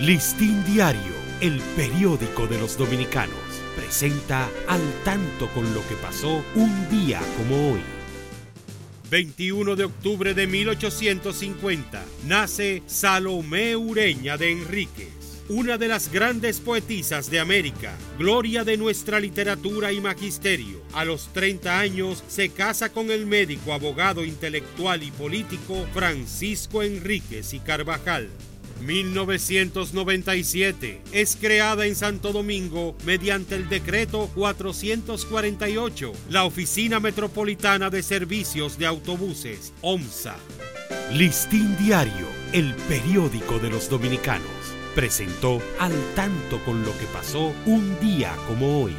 Listín Diario, el periódico de los dominicanos, presenta al tanto con lo que pasó un día como hoy. 21 de octubre de 1850 nace Salomé Ureña de Enríquez, una de las grandes poetisas de América, gloria de nuestra literatura y magisterio. A los 30 años se casa con el médico, abogado intelectual y político Francisco Enríquez y Carvajal. 1997. Es creada en Santo Domingo mediante el decreto 448, la Oficina Metropolitana de Servicios de Autobuses, OMSA. Listín Diario, el periódico de los dominicanos, presentó al tanto con lo que pasó un día como hoy.